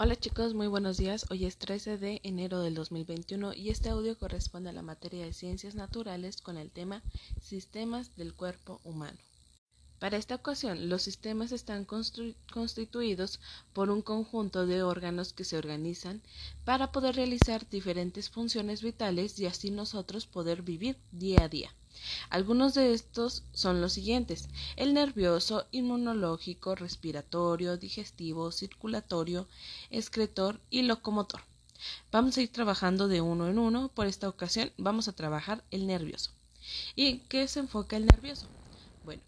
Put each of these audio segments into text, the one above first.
Hola chicos, muy buenos días. Hoy es 13 de enero del 2021 y este audio corresponde a la materia de ciencias naturales con el tema Sistemas del cuerpo humano. Para esta ocasión, los sistemas están constituidos por un conjunto de órganos que se organizan para poder realizar diferentes funciones vitales y así nosotros poder vivir día a día. Algunos de estos son los siguientes: el nervioso, inmunológico, respiratorio, digestivo, circulatorio, excretor y locomotor. Vamos a ir trabajando de uno en uno. Por esta ocasión vamos a trabajar el nervioso. ¿Y qué se enfoca el nervioso? Bueno,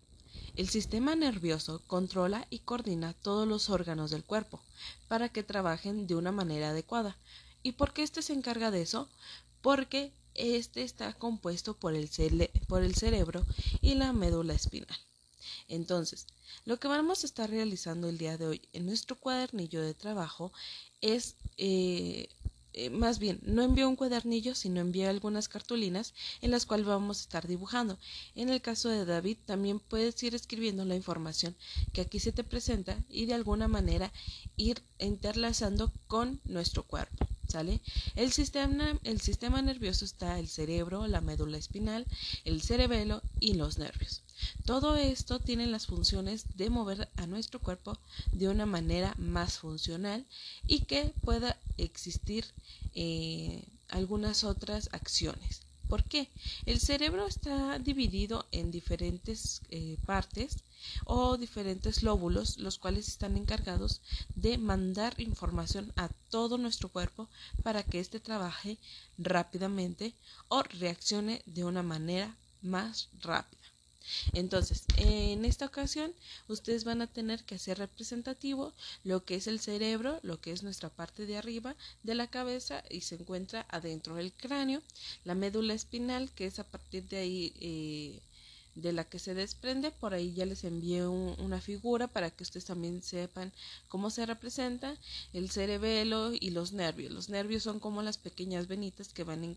el sistema nervioso controla y coordina todos los órganos del cuerpo para que trabajen de una manera adecuada. ¿Y por qué este se encarga de eso? Porque este está compuesto por el, cerebro y la médula espinal. Entonces, lo que vamos a estar realizando el día de hoy en nuestro cuadernillo de trabajo es, eh, eh, más bien, no envío un cuadernillo, sino envío algunas cartulinas en las cuales vamos a estar dibujando. En el caso de David, también puedes ir escribiendo la información que aquí se te presenta y de alguna manera ir interlazando con nuestro cuerpo. ¿Sale? El sistema, el sistema nervioso está el cerebro, la médula espinal, el cerebelo y los nervios. Todo esto tiene las funciones de mover a nuestro cuerpo de una manera más funcional y que pueda existir eh, algunas otras acciones. ¿Por qué? El cerebro está dividido en diferentes eh, partes o diferentes lóbulos, los cuales están encargados de mandar información a todo nuestro cuerpo para que éste trabaje rápidamente o reaccione de una manera más rápida. Entonces, en esta ocasión, ustedes van a tener que hacer representativo lo que es el cerebro, lo que es nuestra parte de arriba de la cabeza y se encuentra adentro del cráneo, la médula espinal, que es a partir de ahí eh, de la que se desprende. Por ahí ya les envié una figura para que ustedes también sepan cómo se representa el cerebelo y los nervios. Los nervios son como las pequeñas venitas que van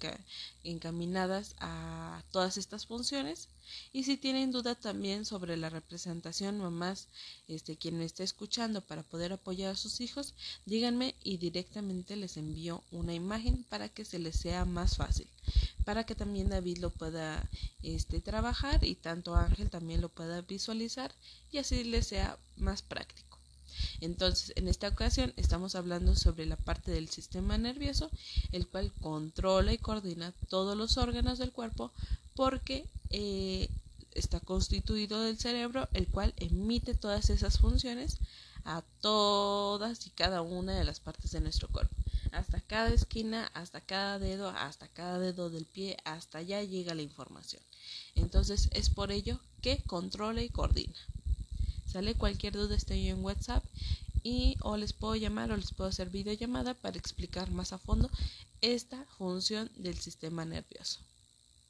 encaminadas a todas estas funciones. Y si tienen duda también sobre la representación, mamás, este, quien me esté escuchando para poder apoyar a sus hijos, díganme y directamente les envío una imagen para que se les sea más fácil para que también David lo pueda este, trabajar y tanto Ángel también lo pueda visualizar y así le sea más práctico. Entonces, en esta ocasión estamos hablando sobre la parte del sistema nervioso, el cual controla y coordina todos los órganos del cuerpo porque eh, está constituido del cerebro, el cual emite todas esas funciones a todas y cada una de las partes de nuestro cuerpo hasta cada esquina, hasta cada dedo, hasta cada dedo del pie, hasta allá llega la información. Entonces es por ello que controla y coordina. Sale cualquier duda estoy en WhatsApp y o les puedo llamar o les puedo hacer videollamada para explicar más a fondo esta función del sistema nervioso.